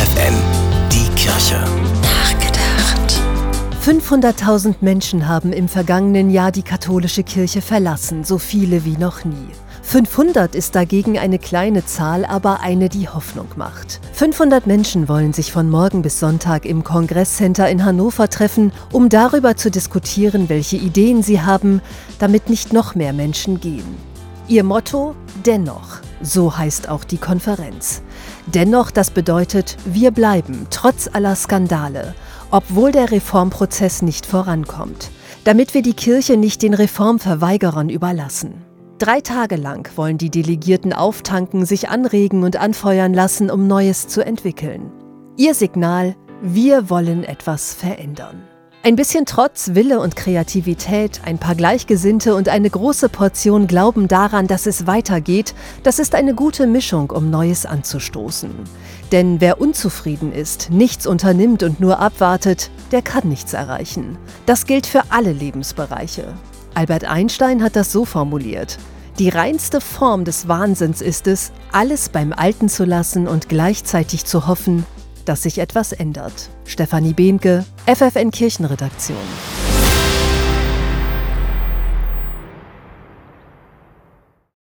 FFN, die Kirche. Nachgedacht. 500.000 Menschen haben im vergangenen Jahr die katholische Kirche verlassen, so viele wie noch nie. 500 ist dagegen eine kleine Zahl, aber eine, die Hoffnung macht. 500 Menschen wollen sich von morgen bis Sonntag im Kongresscenter in Hannover treffen, um darüber zu diskutieren, welche Ideen sie haben, damit nicht noch mehr Menschen gehen. Ihr Motto Dennoch. So heißt auch die Konferenz. Dennoch, das bedeutet, wir bleiben, trotz aller Skandale, obwohl der Reformprozess nicht vorankommt, damit wir die Kirche nicht den Reformverweigerern überlassen. Drei Tage lang wollen die Delegierten auftanken, sich anregen und anfeuern lassen, um Neues zu entwickeln. Ihr Signal, wir wollen etwas verändern. Ein bisschen Trotz, Wille und Kreativität, ein paar Gleichgesinnte und eine große Portion Glauben daran, dass es weitergeht, das ist eine gute Mischung, um Neues anzustoßen. Denn wer unzufrieden ist, nichts unternimmt und nur abwartet, der kann nichts erreichen. Das gilt für alle Lebensbereiche. Albert Einstein hat das so formuliert. Die reinste Form des Wahnsinns ist es, alles beim Alten zu lassen und gleichzeitig zu hoffen, dass sich etwas ändert. Stefanie Behnke, FFN Kirchenredaktion.